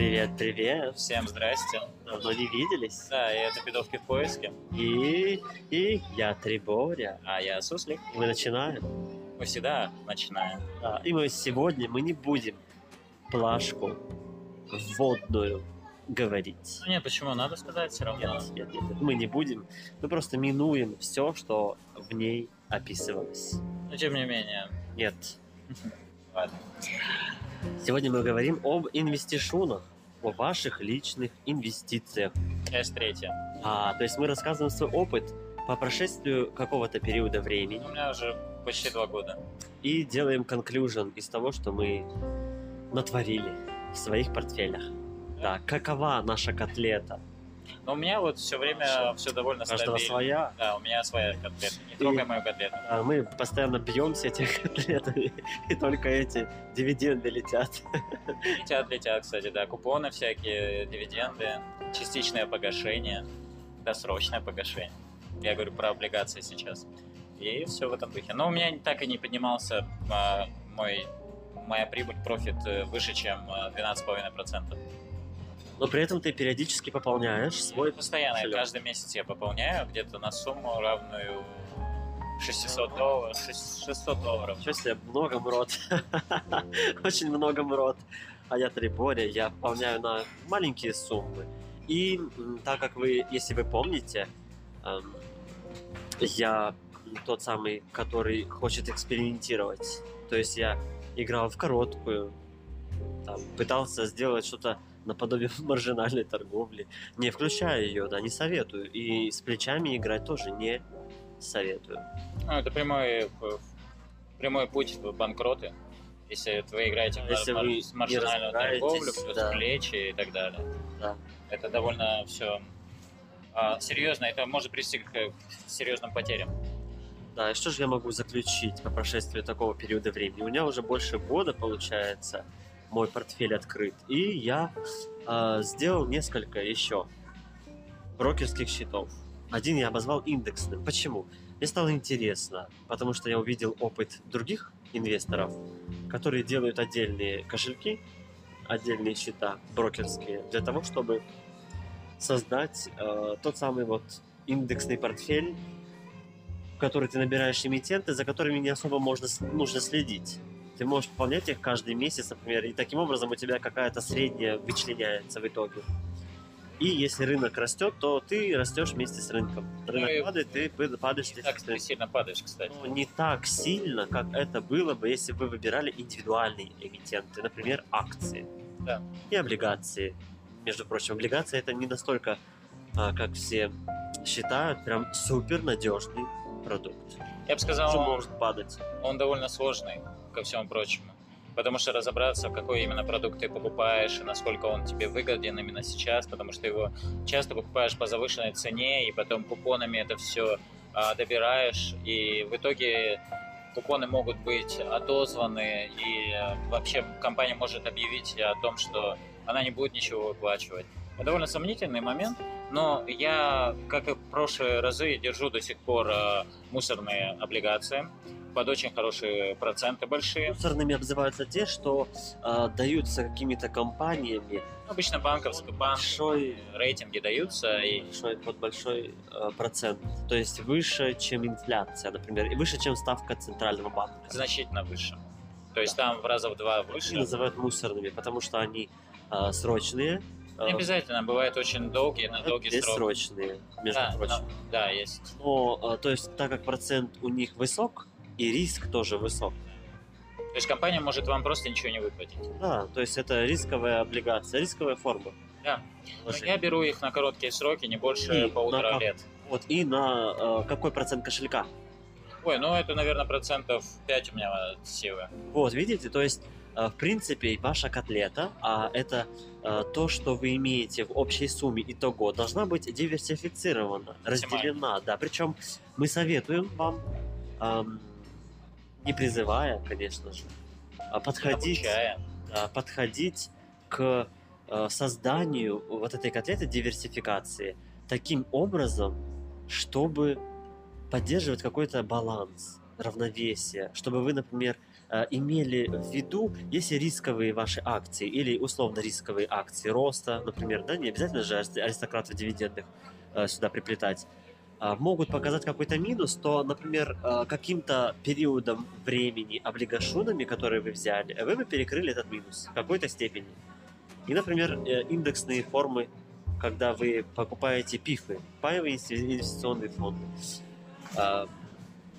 Привет, привет. Всем здрасте. Давно не виделись. Да, и это «Пидовки в поиске», И, и я Триборя. а я Суслик. Мы начинаем. Мы всегда начинаем. Да, и мы сегодня мы не будем плашку водную говорить. Ну нет, почему? Надо сказать все равно. Нет, нет, нет, мы не будем. Мы просто минуем все, что в ней описывалось. Но тем не менее. Нет. Ладно. Сегодня мы говорим об инвестишунах, о ваших личных инвестициях. С3. А, то есть мы рассказываем свой опыт по прошествию какого-то периода времени У меня уже почти два года. и делаем конклюжен из того, что мы натворили в своих портфелях. Да, какова наша котлета? Но у меня вот все время все довольно каждого стабильно. своя. Да, у меня своя котлета. Не трогай И- мою котлету. А мы постоянно бьемся этими котлетами, и только эти дивиденды летят. Летят, летят, кстати, да. Купоны всякие, дивиденды, частичное погашение, досрочное погашение. Я говорю про облигации сейчас. И все в этом духе. Но у меня так и не поднимался а, мой моя прибыль, профит э, выше, чем а, 12,5%. Но при этом ты периодически пополняешь свой... Постоянно, кошелек. каждый месяц я пополняю где-то на сумму равную 600 долларов. 600 долларов. Ничего себе, много мрот. Очень много мрот. А я Триборя, я пополняю на маленькие суммы. И так как вы, если вы помните, эм, я тот самый, который хочет экспериментировать. То есть я играл в короткую, там, пытался сделать что-то наподобие маржинальной торговли. Не включаю ее, да, не советую. И с плечами играть тоже не советую. Ну, это прямой, э, прямой путь в банкроты. Если вы играете в Если мар- вы маржинальную торговлю, плюс да. плечи и так далее. Да. Это довольно все серьезно, это может привести к э, серьезным потерям. Да, и что же я могу заключить по прошествии такого периода времени? У меня уже больше года, получается, мой портфель открыт. И я э, сделал несколько еще брокерских счетов. Один я обозвал индексным. Почему? Мне стало интересно, потому что я увидел опыт других инвесторов, которые делают отдельные кошельки, отдельные счета брокерские, для того, чтобы создать э, тот самый вот индексный портфель, в который ты набираешь эмитенты, за которыми не особо можно, нужно следить. Ты можешь пополнять их каждый месяц, например, и таким образом у тебя какая-то средняя вычленяется в итоге. И если рынок растет, то ты растешь вместе с рынком. Рынок Ну падает, ты падаешь Не так ты сильно падаешь, кстати. Ну, не так сильно, как это было бы, если бы вы выбирали индивидуальные эмитенты, например, акции Да. и облигации. Между прочим, облигации это не настолько, а, как все считают, прям супер надежный продукт. Я бы сказал, он, может падать. он довольно сложный, ко всему прочему. Потому что разобраться, какой именно продукт ты покупаешь и насколько он тебе выгоден именно сейчас, потому что его часто покупаешь по завышенной цене, и потом купонами это все добираешь, и в итоге купоны могут быть отозваны, и э, вообще компания может объявить о том, что она не будет ничего выплачивать. Это довольно сомнительный момент, но я, как и в прошлые разы, держу до сих пор э, мусорные облигации под очень хорошие проценты большие. Мусорными обзываются те, что а, даются какими-то компаниями Обычно банковские банки большой, рейтинги даются, и большой, под большой а, процент. То есть выше, чем инфляция, например, и выше, чем ставка центрального банка. значительно выше. То есть там в раза в два Их выше. называют мусорными, потому что они а, срочные. Не обязательно, бывает очень долгие, на долгий срок. бессрочные, между Да, прочим. но- да, есть. Но, то есть, так как процент у них высок, и риск тоже высок. То есть компания может вам просто ничего не выплатить. Да, то есть это рисковая облигация, рисковая форма. Да. Но я беру их на короткие сроки, не больше И полутора на- лет. Вот, и на э, какой процент кошелька? Ой, ну это, наверное, процентов 5 у меня силы. Вот, видите, то есть, э, в принципе, ваша котлета, а это э, то, что вы имеете в общей сумме итого, должна быть диверсифицирована, разделена, да. Причем мы советуем вам, эм, не призывая, конечно же, а подходить, Обучая. да, подходить к э, созданию вот этой котлеты диверсификации таким образом, чтобы поддерживать какой-то баланс. равновесие, чтобы вы, например, э, имели в виду, если рисковые ваши акции или условно рисковые акции роста, например, да, не обязательно же арист- аристократов дивидендных э, сюда приплетать, могут показать какой-то минус, то, например, э, каким-то периодом времени облигашунами, которые вы взяли, вы бы перекрыли этот минус в какой-то степени. И, например, э, индексные формы, когда вы покупаете пифы, паевые инвести- инвестиционные фонды, а,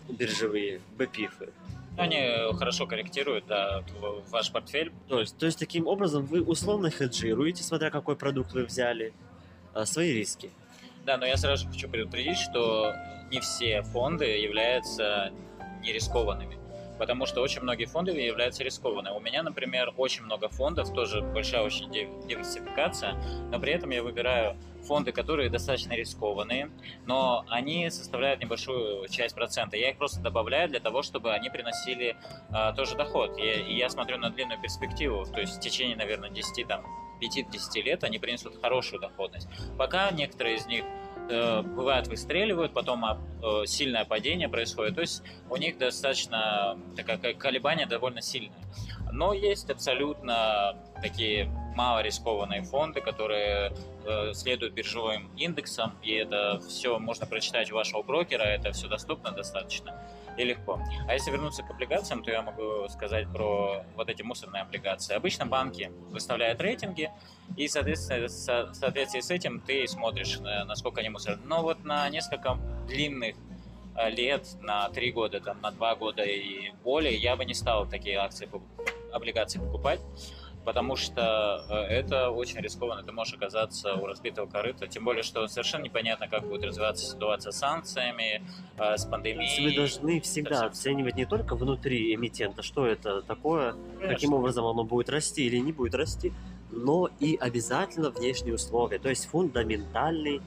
биржевые, бпифы. Ну, Они хорошо корректируют да, ваш портфель. То есть, то есть таким образом вы условно хеджируете, смотря какой продукт вы взяли, а, свои риски. Да, но я сразу хочу предупредить, что не все фонды являются нерискованными. Потому что очень многие фонды являются рискованными. У меня, например, очень много фондов, тоже большая очень див- диверсификация, но при этом я выбираю фонды, которые достаточно рискованные, но они составляют небольшую часть процента. Я их просто добавляю для того, чтобы они приносили а, тоже доход. И я смотрю на длинную перспективу, то есть в течение, наверное, 10 там, 5-10 лет они принесут хорошую доходность. Пока некоторые из них э, бывает выстреливают, потом а, э, сильное падение происходит. То есть у них достаточно такая ко- колебания довольно сильные. Но есть абсолютно такие мало рискованные фонды, которые э, следуют биржевым индексам, и это все можно прочитать у вашего брокера, это все доступно достаточно и легко. А если вернуться к облигациям, то я могу сказать про вот эти мусорные облигации. Обычно банки выставляют рейтинги, и, соответственно, со- в соответствии с этим ты смотришь, э, насколько они мусорные. Но вот на несколько длинных э, лет, на три года, там, на два года и более, я бы не стал такие акции, облигации покупать, потому что э, это очень рискованно, ты можешь оказаться у разбитого корыта, тем более, что совершенно непонятно, как будет развиваться ситуация с санкциями, э, с пандемией. вы должны всегда оценивать не только внутри эмитента, что это такое, каким образом оно будет расти или не будет расти, но и обязательно внешние условия, то есть фундаментальные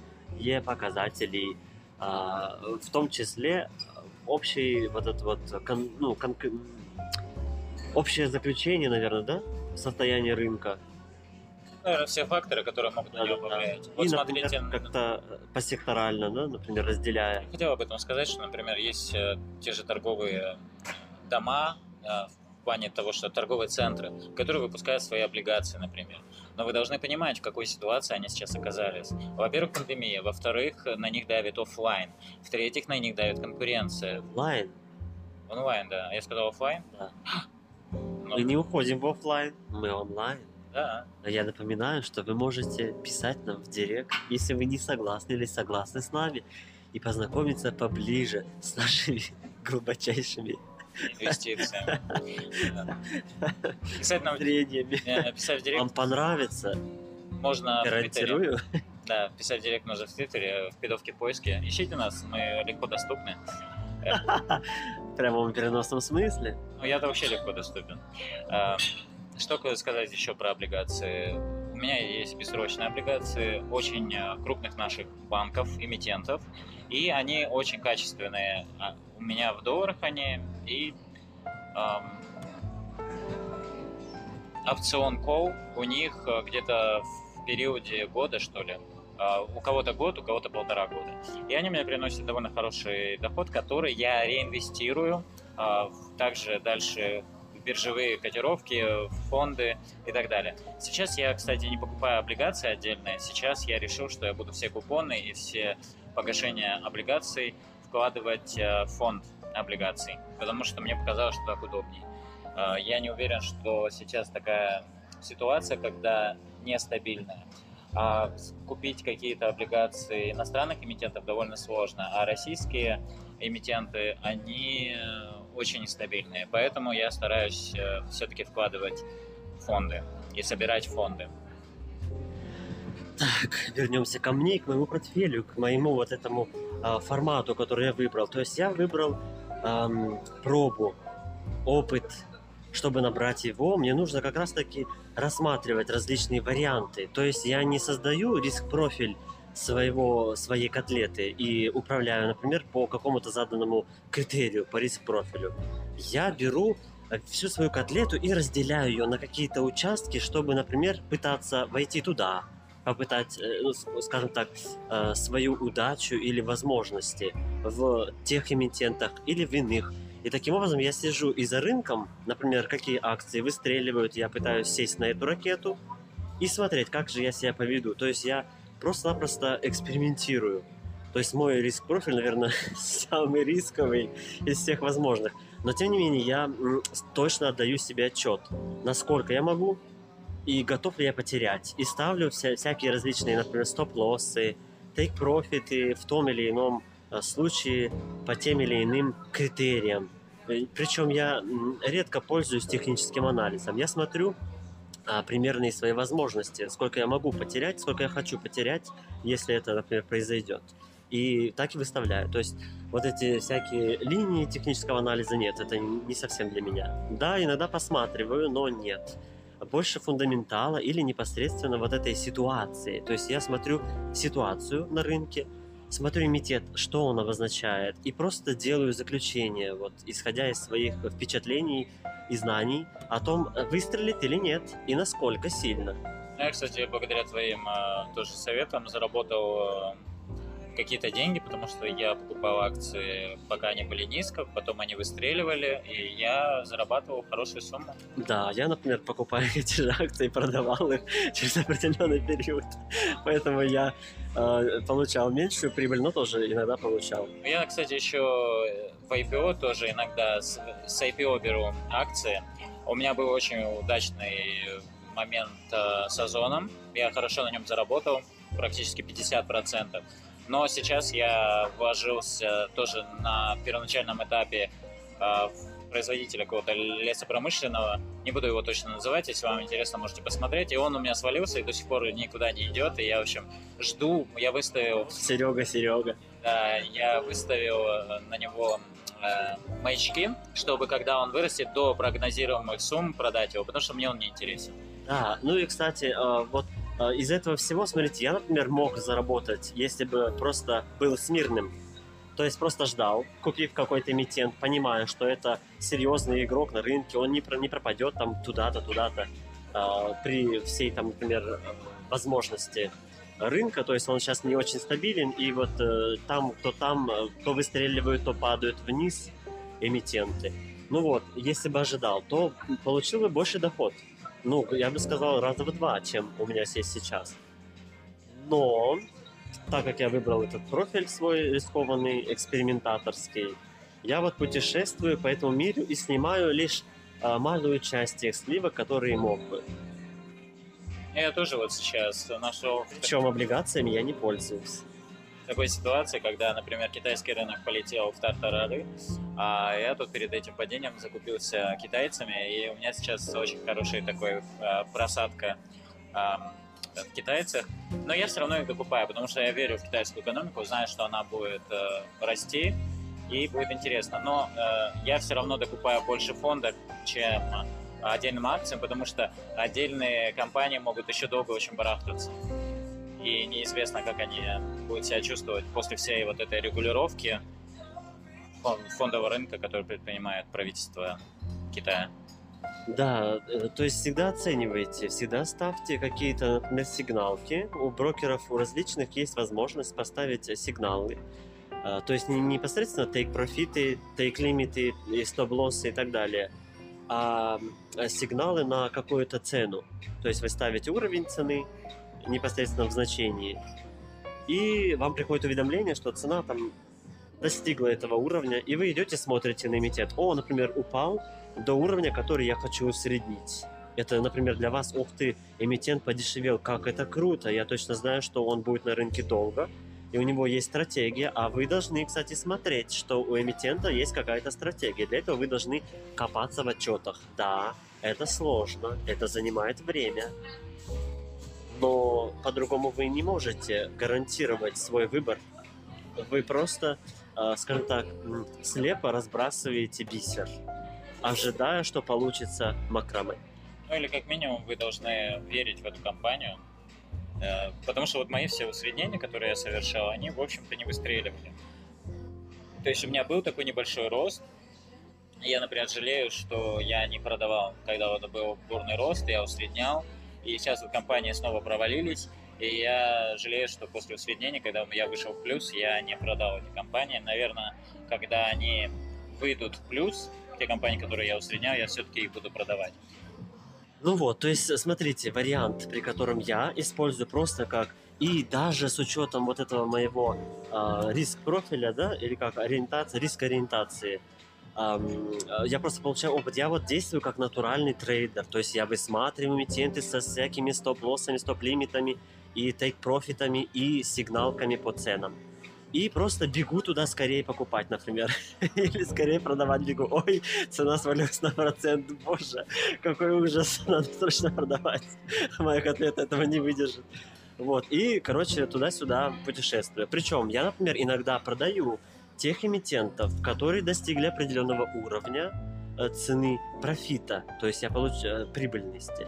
показатели, а, в том числе общий вот этот вот ну, кон- общее заключение, наверное, да, состояние рынка. Наверное, все факторы, которые могут на него повлиять. И, Вот например, смотрите, как-то посекторально, да, например, разделяя. Я хотел об этом сказать, что, например, есть э, те же торговые дома э, в плане того, что торговые центры, которые выпускают свои облигации, например. Но вы должны понимать, в какой ситуации они сейчас оказались. Во-первых, пандемия. Во-вторых, на них давит офлайн. В-третьих, на них давит конкуренция. Онлайн. Онлайн, да. Я сказал офлайн? Да. Мы не уходим в офлайн, мы онлайн. да. А Я напоминаю, что вы можете писать нам в директ, если вы не согласны или согласны с нами, и познакомиться поближе с нашими глубочайшими Инвестициями. Писать нам в- э, писать в Вам директ понравится, можно в Твиттере. гарантирую. Да, писать в директ можно в Твиттере, в пидовке поиске. Ищите нас, мы легко доступны. В прямом переносном смысле. Ну, я-то вообще легко доступен. А, Что сказать еще про облигации? У меня есть бессрочные облигации очень а, крупных наших банков, эмитентов, и они очень качественные. А У меня в долларах они, и ам, опцион call у них где-то в периоде года, что ли, у кого-то год, у кого-то полтора года. И они мне приносят довольно хороший доход, который я реинвестирую а, также дальше в биржевые котировки, в фонды и так далее. Сейчас я, кстати, не покупаю облигации отдельные. Сейчас я решил, что я буду все купоны и все погашения облигаций вкладывать э, в фонд облигаций, потому что мне показалось, что так удобнее. А, Я не уверен, что сейчас такая ситуация, когда нестабильная. А купить какие-то облигации иностранных эмитентов довольно сложно, а российские эмитенты, они э, очень нестабильные. Поэтому я стараюсь все-таки вкладывать фонды и собирать фонды. Так, вернемся ко мне, к моему портфелю, к моему вот этому а, формату, который я выбрал. То есть я выбрал ам, пробу, опыт, чтобы набрать его, мне нужно как раз-таки рассматривать различные варианты. То есть я не создаю риск-профиль своего, своей котлеты и управляю, например, по какому-то заданному критерию, по риск-профилю. Я беру э, всю свою котлету и разделяю ее на какие-то участки, чтобы, например, пытаться войти туда, попытать, э, ну, скажем так, э, свою удачу или возможности в тех эмитентах или в иных И таким образом я слежу и за рынком, например, какие акции выстреливают, я пытаюсь сесть на эту ракету и смотреть, как же я себя поведу. То есть я просто-напросто экспериментирую. То есть мой риск-профиль, наверное, самый рисковый из всех возможных. Но тем не менее, я точно отдаю себе отчет, насколько я могу и готов ли я потерять. И ставлю вся, всякие различные, например, стоп-лоссы, тейк-профиты в том или ином э, случае по тем или иным критериям. Э, Причем я редко пользуюсь техническим анализом. Я смотрю а, примерные свои возможности, сколько я могу потерять, сколько я хочу потерять, если это, например, произойдет. И так и выставляю. То есть вот эти всякие линии технического анализа нет, это не совсем для меня. Да, иногда посматриваю, но нет. Больше фундаментала или непосредственно вот этой ситуации. То есть я смотрю ситуацию на рынке, смотрю имитет, что он обозначает, и просто делаю заключение, вот, исходя из своих впечатлений и знаний о том, выстрелит или нет, и насколько сильно. Я, кстати, благодаря твоим э, тоже советам заработал э, какие-то деньги, потому что я покупал акции, пока они были низко, потом они выстреливали, и я зарабатывал хорошую сумму. Да, я, например, покупаю эти же акции и продавал их через определенный период. Поэтому я э, получал меньшую прибыль, но тоже иногда получал. Я, кстати, еще в IPO тоже иногда с, с IPO беру акции. У меня был очень удачный момент э, с Озоном. Я хорошо на нем заработал, практически 50%. Но сейчас я вложился тоже на первоначальном этапе э, в производителя какого-то лесопромышленного. Не буду его точно называть, если вам интересно, можете посмотреть. И он у меня свалился и до сих пор никуда не идет. И я, в общем, жду. Я выставил... Серега, Серега. Да, я выставил на него э, маячки, чтобы когда он вырастет до прогнозируемых сумм продать его, потому что мне он не интересен. Да, ну и, кстати, э, вот а, из этого всего, смотрите, я, например, мог заработать, если бы просто был смирным. То есть просто ждал, купив какой-то эмитент, понимая, что это серьезный игрок на рынке, он не, не пропадет там туда-то, туда-то э, при всей там, например, возможности рынка, то есть он сейчас не очень стабилен, и вот э, там, кто там, то выстреливают, то падают вниз эмитенты. Ну вот, если бы ожидал, то получил бы больше доход ну, я бы сказал, раза в два, чем у меня есть сейчас. Но, так как я выбрал этот профиль свой рискованный, экспериментаторский, я вот путешествую по этому миру и снимаю лишь а, малую часть тех сливок, которые мог бы. Я тоже вот сейчас нашел... Причем облигациями я не пользуюсь такой ситуации, когда, например, китайский рынок полетел в тартарары, а я тут перед этим падением закупился китайцами, и у меня сейчас очень хорошая такой а, просадка в китайцах, но я все равно их докупаю, потому что я верю в китайскую экономику, знаю, что она будет э, расти и будет интересно. Но э, я все равно докупаю больше фондов, чем отдельным акциям, потому что отдельные компании могут еще долго очень барахтаться и неизвестно, как они будут себя чувствовать после всей вот этой регулировки фондового рынка, который предпринимает правительство Китая. Да, э, то есть всегда оценивайте, всегда ставьте какие-то, сигналки. У брокеров, у различных есть возможность поставить сигналы. А, то есть не непосредственно take профиты, take лимиты, стоп-лоссы и так далее, а сигналы на какую-то цену. То есть вы ставите уровень цены, непосредственно в значении. И вам приходит уведомление, что цена там достигла этого уровня, и вы идете, смотрите на эмитент. О, например, упал до уровня, который я хочу усреднить. Это, например, для вас, ух ты, эмитент подешевел, как это круто, я точно знаю, что он будет на рынке долго, и у него есть стратегия, а вы должны, кстати, смотреть, что у эмитента есть какая-то стратегия. Для этого вы должны копаться в отчетах. Да, это сложно, это занимает время, но по-другому вы не можете гарантировать свой выбор. Вы просто, а, скажем так, слепо разбрасываете бисер, ожидая, что получится макраме. Ну или как минимум вы должны верить в эту компанию, э, потому что вот мои все усреднения, которые я совершал, они, в общем-то, не выстреливали. То есть у меня был такой небольшой рост, я, например, жалею, что я не продавал, когда вот был бурный рост, я усреднял, и сейчас вот компании снова провалились, и я жалею, что после усреднения, когда я вышел в плюс, я не продал эти компании. Наверное, когда они выйдут в плюс, те компании, которые я усредняю, я все-таки их буду продавать. Ну вот, то есть, смотрите, вариант, при котором я использую просто как и даже с учетом вот этого моего э, риск профиля, да, или как ориентация, риск ориентации, я просто получаю опыт. Я вот действую как натуральный трейдер, то есть я высматриваю эмитенты со всякими стоп-лоссами, стоп-лимитами и тейк-профитами и сигналками по ценам. И просто бегу туда скорее покупать, например. Или скорее продавать бегу. Ой, цена свалилась на процент. Боже, какой ужас. Надо срочно продавать. Моя котлета этого не выдержит. Вот, и, короче, туда-сюда путешествую. Причем я, например, иногда продаю тех эмитентов, которые достигли определенного уровня э, цены профита, то есть я получаю прибыльности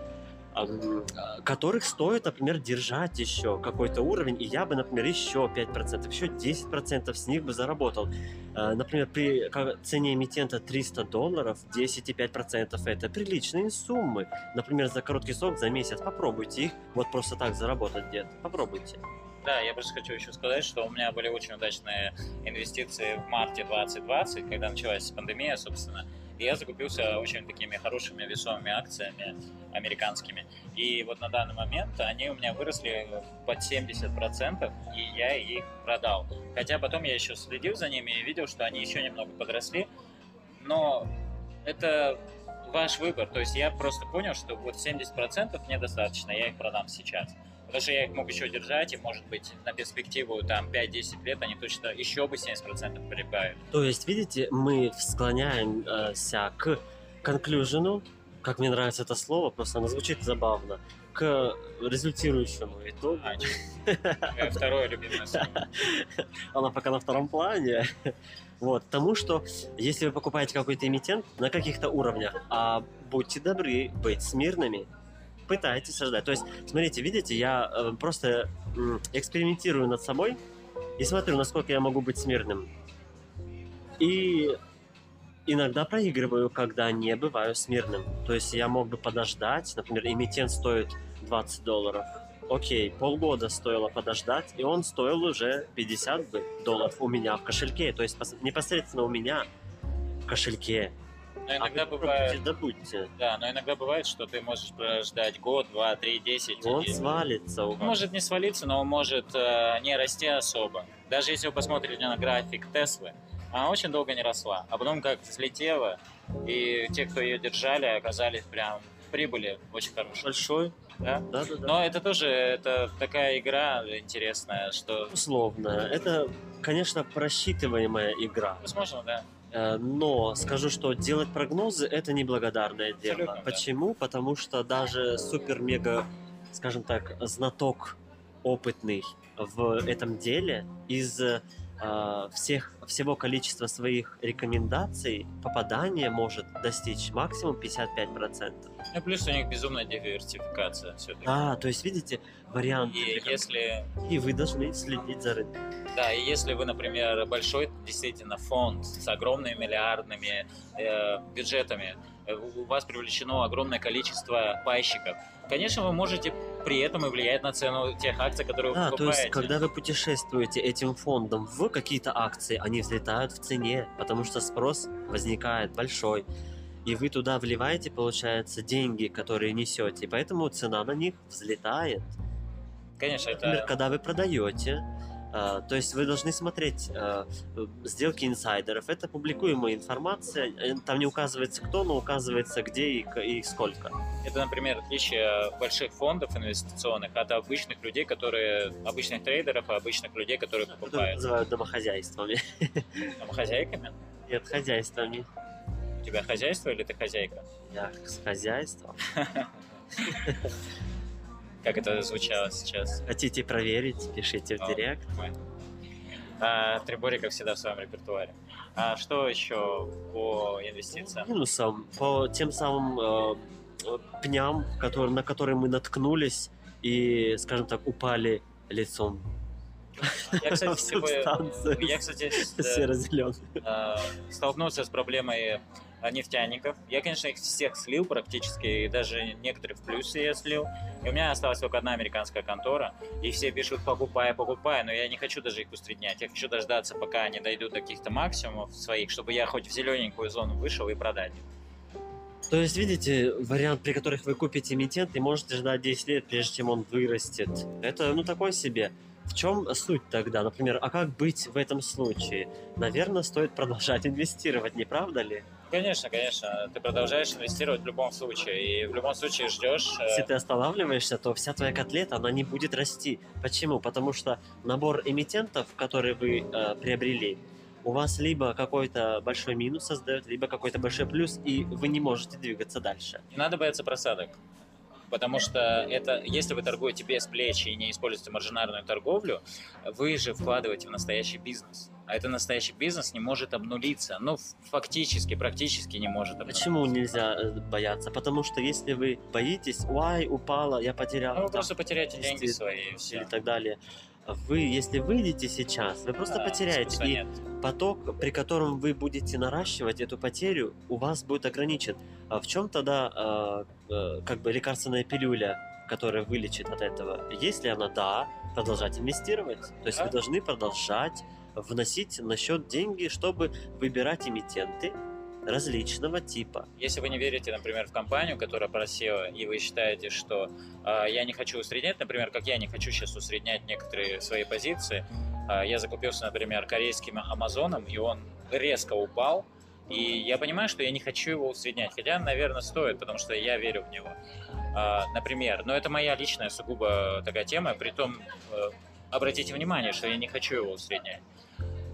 которых стоит, например, держать еще какой-то уровень, и я бы, например, еще 5%, еще 10% с них бы заработал. Э, например, при цене эмитента 300 долларов, 10,5% это приличные суммы. Например, за короткий срок, за месяц попробуйте их вот просто так заработать где-то. Попробуйте. Да, я просто хочу еще сказать, что у меня были очень удачные инвестиции в марте 2020, когда началась пандемия, собственно. И я закупился очень такими хорошими весомыми акциями американскими. И вот на данный момент они у меня выросли под 70%, и я их продал. Хотя потом я еще следил за ними и видел, что они еще немного подросли. Но это ваш выбор. То есть я просто понял, что вот 70% недостаточно, я их продам сейчас. Потому что я их мог еще держать, и, может быть, на перспективу там 5-10 лет они точно еще бы 70% прибавят. То есть, видите, мы склоняемся к конклюжену, как мне нравится это слово, просто оно звучит забавно, к результирующему итогу. А, второе любимое слово. Оно пока на втором плане. Вот, тому, что если вы покупаете какой-то эмитент на каких-то уровнях, а будьте добры быть смирными, пытайтесь создать. То есть, смотрите, видите, я э, просто э, экспериментирую над собой и смотрю, насколько я могу быть смирным. И иногда проигрываю, когда не бываю смирным. То есть я мог бы подождать, например, эмитент стоит 20 долларов. Окей, полгода стоило подождать, и он стоил уже 50 долларов у меня в кошельке. То есть непосредственно у меня в кошельке. Но а иногда а бывает... Добудьте. Да, но иногда бывает, что ты можешь прождать год, два, три, десять. Он и... свалится. Он может не свалиться, но он может э, не расти особо. Даже если вы посмотрите на график Теслы, она очень долго не росла. А потом как взлетела, и те, кто ее держали, оказались прям прибыли очень хорошей. Большой. Да? Да, да, да. Но это тоже это такая игра интересная, что... Условно. Это, конечно, просчитываемая игра. Возможно, да. Э, но скажу, что делать прогнозы это неблагодарное дело. Абсолютно, Почему? Да. Потому что даже супер-мега, скажем так, знаток опытный в этом деле из э, всех, всего количества своих рекомендаций попадание может достичь максимум 55%. Ну, плюс у них безумная диверсификация все-таки. А, то есть, видите, вариант. И если... И вы должны следить за рынком. Да, и если вы, например, большой действительно фонд с огромными миллиардными э, бюджетами, у вас привлечено огромное количество пайщиков, конечно, вы можете при этом и влиять на цену тех акций, которые да, вы покупаете. то есть, когда вы путешествуете этим фондом в какие-то акции, они взлетают в цене, потому что спрос возникает большой. И вы туда вливаете, получается, деньги, которые несете, и поэтому цена на них взлетает. Конечно, Например, это... когда вы продаете, то есть вы должны смотреть uh, сделки инсайдеров. Это публикуемая информация. Э, там не указывается кто, но указывается где и, и сколько. Это, например, отличие больших фондов инвестиционных от обычных людей, которые обычных трейдеров, а обычных людей, которые покупают. Это называют домохозяйствами. Домохозяйками? Нет, хозяйствами. У тебя хозяйство или ты хозяйка? Я с хозяйством. как это звучало сейчас. Хотите проверить, пишите в директ. А, Трибори, как всегда, в своем репертуаре. А что еще по инвестициям? Минусом, по тем самым э, пням, который, на которые мы наткнулись и, скажем так, упали лицом я, кстати, сегодня, я, кстати, э, э, столкнулся с проблемой а, нефтяников. Я, конечно, их всех слил практически, и даже некоторых в плюсе я слил. И у меня осталась только одна американская контора, и все пишут «покупай, покупай», но я не хочу даже их усреднять. Я хочу дождаться, пока они дойдут до каких-то максимумов своих, чтобы я хоть в зелененькую зону вышел и продать. То есть, видите, вариант, при которых вы купите эмитент и можете ждать 10 лет, прежде чем он вырастет. Это, ну, такой себе. В чем суть тогда? Например, а как быть в этом случае? Наверное, стоит продолжать инвестировать, не правда ли? Конечно, конечно. Ты продолжаешь инвестировать в любом случае. И в любом случае ждешь... э, Если ты останавливаешься, то вся твоя котлета, она не будет расти. Почему? Потому что набор эмитентов, которые вы э, приобрели, у вас либо какой-то большой минус создает, либо какой-то большой плюс, и вы не можете двигаться дальше. Не надо бояться просадок. Потому что это, если вы торгуете без плеч и не используете маржинарную торговлю, вы же вкладываете в настоящий бизнес. А это настоящий бизнес не может обнулиться. Ну, фактически, практически не может обнулиться. Почему нельзя э, бояться? Потому что если вы боитесь, ой, упала, я потерял Ну, вы там, просто потеряете деньги свои или так далее. Вы, если выйдете сейчас, вы просто потеряете. И нет. поток, при котором вы будете наращивать эту потерю, у вас будет ограничен. А в чем тогда э, э, как бы лекарственная пилюля, которая вылечит от этого? Если она да, продолжать инвестировать. То есть Да. вы должны продолжать вносить на счет деньги, чтобы выбирать эмитенты различного типа. Если вы не верите, например, в компанию, которая просела, и вы считаете, что э, я не хочу усреднять, например, как я не хочу сейчас усреднять некоторые свои позиции, э, я закупился, например, корейским Амазоном, и он резко упал, и я понимаю, что я не хочу его усреднять, хотя, наверное, стоит, потому что я верю в него. А, например, но это моя личная сугубо такая тема, притом э, обратите внимание, что я не хочу его усреднять.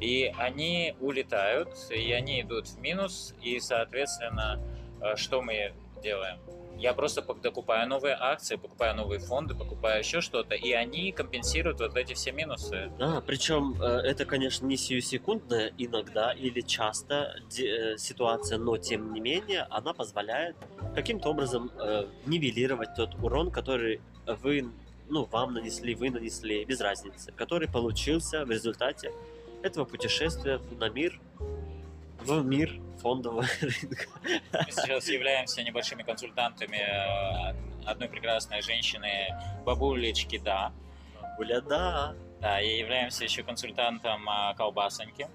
И они улетают, и они идут в минус, и, соответственно, э, что мы делаем? Я просто докупаю новые акции, покупаю новые фонды, покупаю еще что-то, и они компенсируют вот эти все минусы. Да, причем э, это, конечно, не сиюсекундная иногда или часто э, ситуация, но тем не менее она позволяет каким-то образом нивелировать тот урон, который вы, ну, вам нанесли, вы нанесли, без разницы, который получился в результате этого путешествия на мир, в мир фондового рынка. Мы сейчас являемся небольшими консультантами э, одной прекрасной женщины, бабулечки, да, Буля, да. Да, и являемся еще консультантом а, колбасоньки.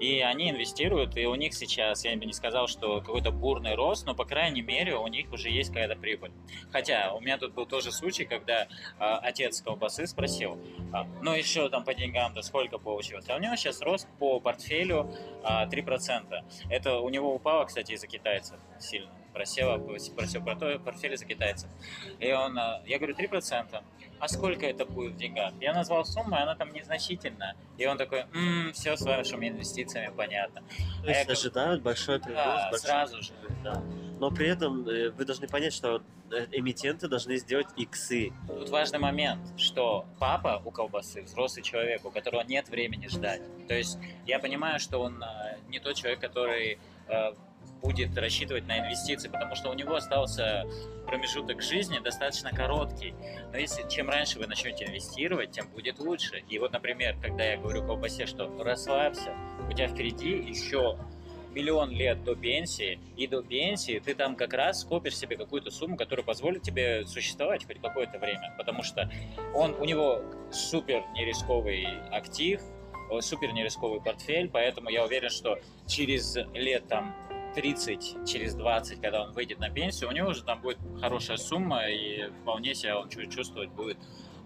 И они инвестируют, и у них сейчас, я бы не сказал, что какой-то бурный рост, но, по крайней мере, у них уже есть какая-то прибыль. Хотя у меня тут был тоже случай, когда а, отец колбасы спросил, а, ну еще там по деньгам-то сколько получилось? А у него сейчас рост по портфелю а, 3%. Это у него упало, кстати, из-за китайцев сильно. Просела, просил про то, портфель из-за китайцев. И он, а, я говорю, 3%. А сколько это будет в деньгах? Я назвал сумму, и она там незначительная. И он такой, м все с вашими инвестициями понятно. То есть я ожидают большой прирост. Да, большой сразу же. да. Но при этом э, вы должны понять, что э, эмитенты должны сделать иксы. Тут важный момент, что папа у колбасы взрослый человек, у которого нет времени ждать. То есть я понимаю, что он а, не тот человек, который а, будет рассчитывать на инвестиции, потому что у него остался промежуток жизни достаточно короткий. Но если чем раньше вы начнете инвестировать, тем будет лучше. И вот, например, когда я говорю колбасе, что расслабься, у тебя впереди еще миллион лет до пенсии, и до пенсии ты там как раз скопишь себе какую-то сумму, которая позволит тебе существовать хоть какое-то время, потому что он, у него супер нерисковый актив, супер нерисковый портфель, поэтому я уверен, что через лет там 30, через 20, когда он выйдет на пенсию, у него уже там будет хорошая сумма, и вполне себя он чу- чувствовать будет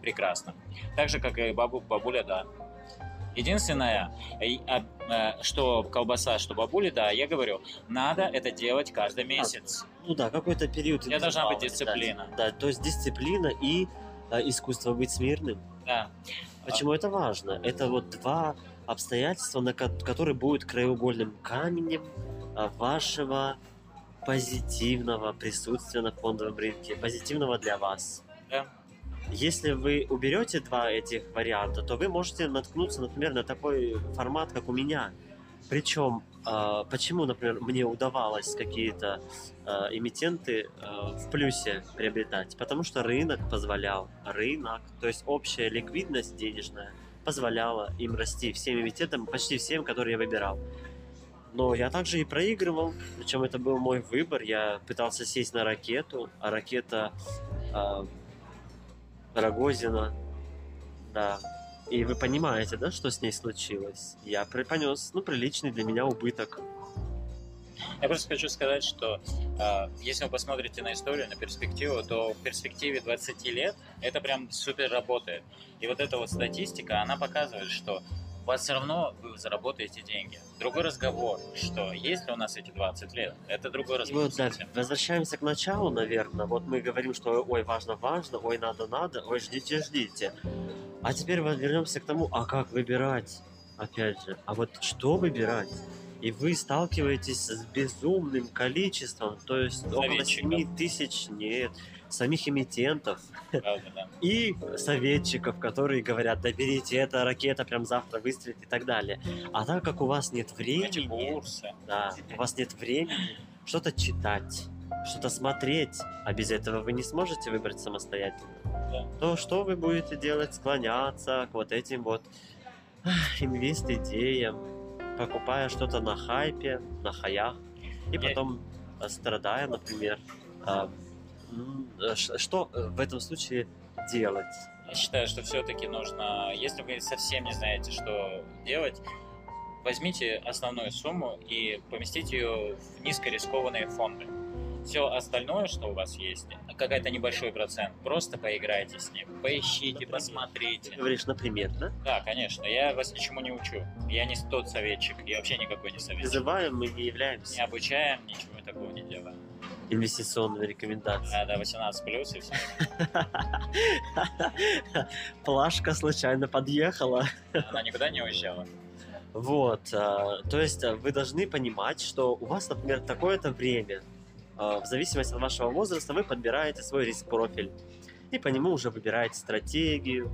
прекрасно. Так же, как и бабу, бабуля, да. Единственное, а, э, что колбаса, что бабуля, да, я говорю, надо это делать каждый месяц. Ну да, какой-то период. Тебя должна быть дисциплина. ждать. Да, то есть дисциплина и э, искусство быть смирным. Да. Почему это важно? Это вот два обстоятельства, на ко- которые будут краеугольным камнем а, вашего позитивного присутствия на фондовом рынке, позитивного для вас. Да. Если вы уберете два этих варианта, то вы можете наткнуться, например, на такой формат, как у меня. Причем, а, почему, например, мне удавалось какие-то а, эмитенты а, в плюсе приобретать? Потому что рынок позволял. Рынок, то есть общая ликвидность денежная позволяла им расти всем эмитентам, почти всем, которые я выбирал. Но я также и проигрывал, причем это был мой выбор. Я пытался сесть на ракету, а ракета а, Рогозина, да. И вы понимаете, да, что с ней случилось? Я при- понес, ну, приличный для меня убыток. Я просто хочу сказать, что э, если вы посмотрите на историю, на перспективу, то в перспективе 20 лет это прям супер работает. И вот эта вот статистика, она показывает, что у вас все равно вы заработаете деньги. Другой разговор, что есть ли у нас эти 20 лет, это другой разговор. вот, да, возвращаемся к началу, наверное. Вот мы говорим, что ой, важно, важно, ой, надо, надо, ой, ждите, ждите. А теперь вернемся к тому, а как выбирать? Опять же, а вот что выбирать? И вы сталкиваетесь с безумным количеством, то есть около Советчиков. 7 тысяч, нет, самих эмитентов Правда, да. и советчиков, которые говорят, да берите, эта ракета прям завтра выстрелит и так далее. А так как у вас нет времени, да, у вас нет времени что-то читать, что-то смотреть, а без этого вы не сможете выбрать самостоятельно, Да. то что вы будете делать? Склоняться к вот этим вот инвест-идеям, покупая что-то на хайпе, на хаях, и потом э, страдая, например. А, э, Что э, в этом случае делать? Я считаю, что все-таки нужно, если вы совсем не знаете, что делать, возьмите основную сумму и поместите ее в низкорискованные фонды. Все остальное, что у вас есть, какая-то небольшой процент, просто поиграйте с ним, поищите, Например? Ты посмотрите. говоришь, например, да? Да, конечно, я вас ничему не учу. Я не тот советчик, я вообще никакой не советчик. Призываем, мы не Не являемся обучаем, ничего такого не делаем. инвестиционными рекомендациями. Да, да, 18 плюс и все. Плашка случайно подъехала. Она никуда не уезжала. Вот, а, то есть а, вы должны понимать, что у вас, например, такое-то время. А, В зависимости от вашего возраста вы подбираете свой риск-профиль. И по нему уже выбираете стратегию.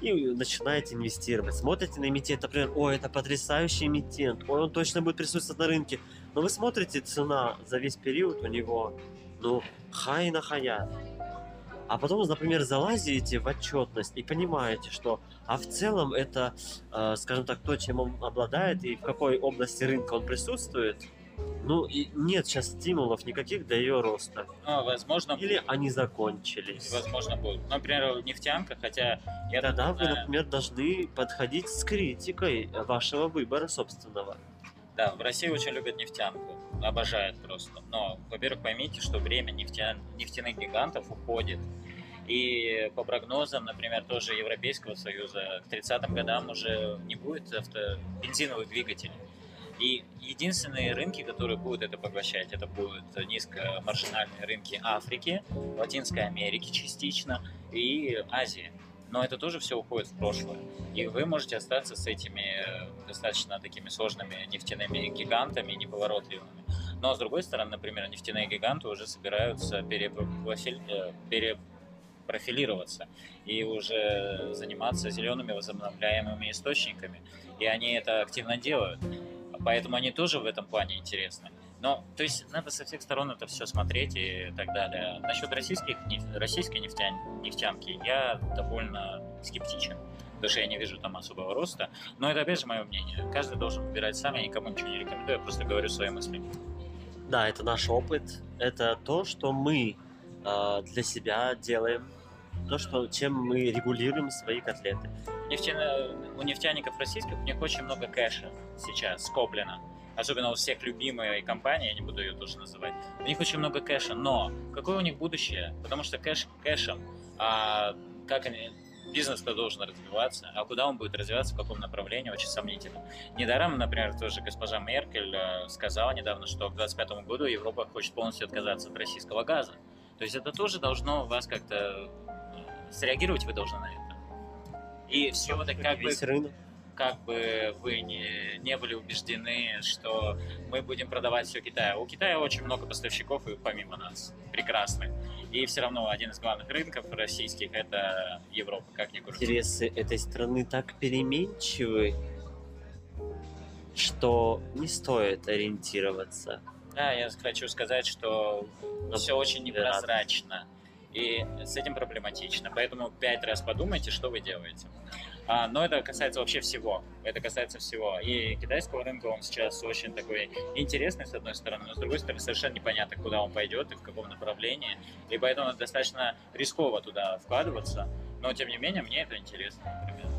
И начинаете инвестировать. Смотрите на эмитент, например, ой, это потрясающий эмитент, ой, он точно будет присутствовать на рынке. Но вы смотрите, цена за весь период у него, ну, хай на хая. А потом, например, залазите в отчетность и понимаете, что а в целом это, э, скажем так, то, чем он обладает и в какой области рынка он присутствует. Ну и нет сейчас стимулов никаких для ее роста. Ну, возможно, Или они закончились. возможно, будут. Например, нефтянка, хотя я Тогда вы, знаю- например, должны подходить с критикой вашего выбора собственного. Да, в России очень любят нефтянку, обожают просто. Но, во-первых, поймите, что время нефтя... нефтяных гигантов уходит. И по прогнозам, например, тоже Европейского Союза, к 30-м годам уже не будет авто... бензиновых двигателей. И единственные рынки, которые будут это поглощать, это будут низкомаржинальные рынки Африки, Латинской Америки частично и Азии. Но это тоже все уходит в прошлое. И вы можете остаться с этими э, достаточно такими сложными нефтяными гигантами, неповоротливыми. Но с другой стороны, например, нефтяные гиганты уже собираются э, перепрофилироваться и уже заниматься зелеными возобновляемыми источниками. И они это активно делают. Поэтому они тоже в этом плане интересны. Но, то есть, надо со всех сторон это все смотреть и так далее. Насчет российских, российской нефтян- нефтянки я довольно скептичен, потому что я не вижу там особого роста. Но это, опять же, мое мнение. Каждый должен выбирать сам, я никому ничего не рекомендую, я просто говорю свои мысли. Да, это наш опыт, это то, что мы э, для себя делаем, то, что, чем мы регулируем свои котлеты. Нефтяно- У нефтяников российских у них очень много кэша сейчас скоплено. Особенно у всех любимой компании, я не буду ее тоже называть. У них очень много кэша, но какое у них будущее? Потому что кэш кэшем, а как они, бизнес-то должен развиваться, а куда он будет развиваться, в каком направлении, очень сомнительно. Недаром, например, тоже госпожа Меркель э, сказала недавно, что к 2025 году Европа хочет полностью отказаться от российского газа. То есть это тоже должно вас как-то э, среагировать вы должны на это. И все это как бы, рынок. как бы вы не, не были убеждены, что мы будем продавать все Китаю. У Китая очень много поставщиков и помимо нас прекрасных. И все равно один из главных рынков российских это Европа, как ни крути. Интересы этой страны так переменчивы, что не стоит ориентироваться. Да, я хочу сказать, что все очень рад. непрозрачно. И с этим проблематично. Поэтому пять раз подумайте, что вы делаете. А, но это касается вообще всего. Это касается всего. И китайского рынка он сейчас очень такой интересный, с одной стороны, но с другой стороны совершенно непонятно, куда он пойдет и в каком направлении. И поэтому достаточно рисково туда вкладываться. Но тем не менее, мне это интересно, например.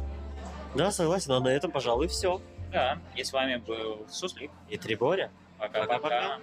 Да, согласен, а на этом, пожалуй, все. Да, и с вами был Суслик. И Триборя. Пока-пока.